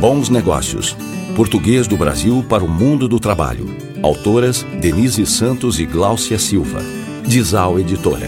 Bons Negócios. Português do Brasil para o mundo do trabalho. Autoras Denise Santos e Gláucia Silva. Dizal Editora.